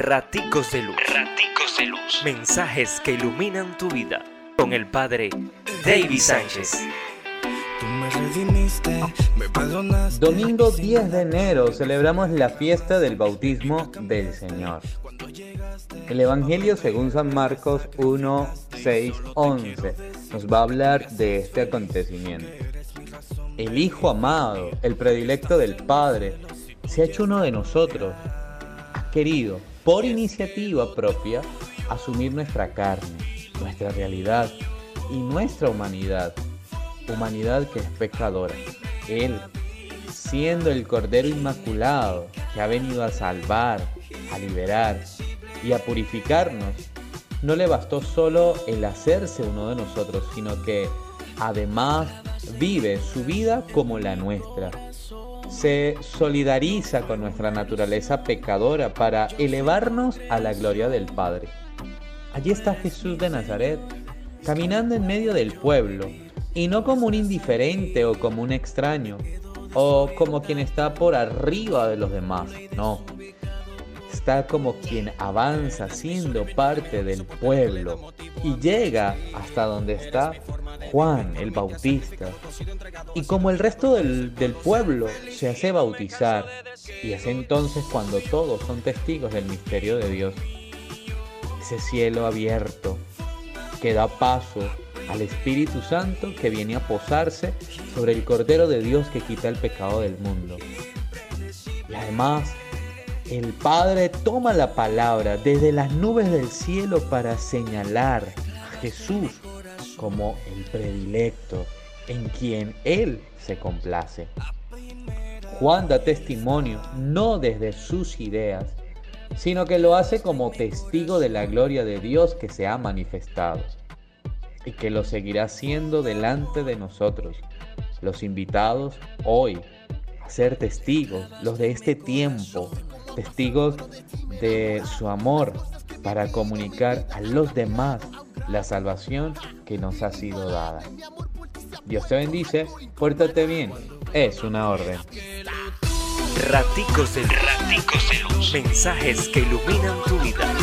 Raticos de Luz. Raticos de Luz. Mensajes que iluminan tu vida. Con el Padre David Sánchez. Domingo 10 de enero celebramos la fiesta del bautismo del Señor. El Evangelio según San Marcos 1, 6, 11 nos va a hablar de este acontecimiento. El Hijo amado, el predilecto del Padre, se ha hecho uno de nosotros. Ha querido, por iniciativa propia, asumir nuestra carne, nuestra realidad y nuestra humanidad. Humanidad que es pecadora. Él, siendo el Cordero Inmaculado que ha venido a salvar, a liberar y a purificarnos, no le bastó solo el hacerse uno de nosotros, sino que además vive su vida como la nuestra. Se solidariza con nuestra naturaleza pecadora para elevarnos a la gloria del Padre. Allí está Jesús de Nazaret, caminando en medio del pueblo, y no como un indiferente o como un extraño, o como quien está por arriba de los demás, no. Está como quien avanza siendo parte del pueblo y llega hasta donde está Juan el Bautista. Y como el resto del, del, pueblo se hace bautizar, y es entonces cuando todos son testigos del misterio de Dios. Ese cielo abierto que da paso al Espíritu Santo que viene a posarse sobre el Cordero de Dios que quita el pecado del mundo. Y además, el Padre toma la palabra desde las nubes del cielo para señalar a Jesús como el predilecto en quien Él se complace. Juan da testimonio no desde sus ideas, sino que lo hace como testigo de la gloria de Dios que se ha manifestado y que lo seguirá haciendo delante de nosotros, los invitados hoy a ser testigos, los de este tiempo, testigos de su amor para comunicar a los demás la salvación que nos ha sido dada. Dios te bendice, pórtate bien, es una orden. Raticos de Raticos de luz. Mensajes que iluminan tu vida.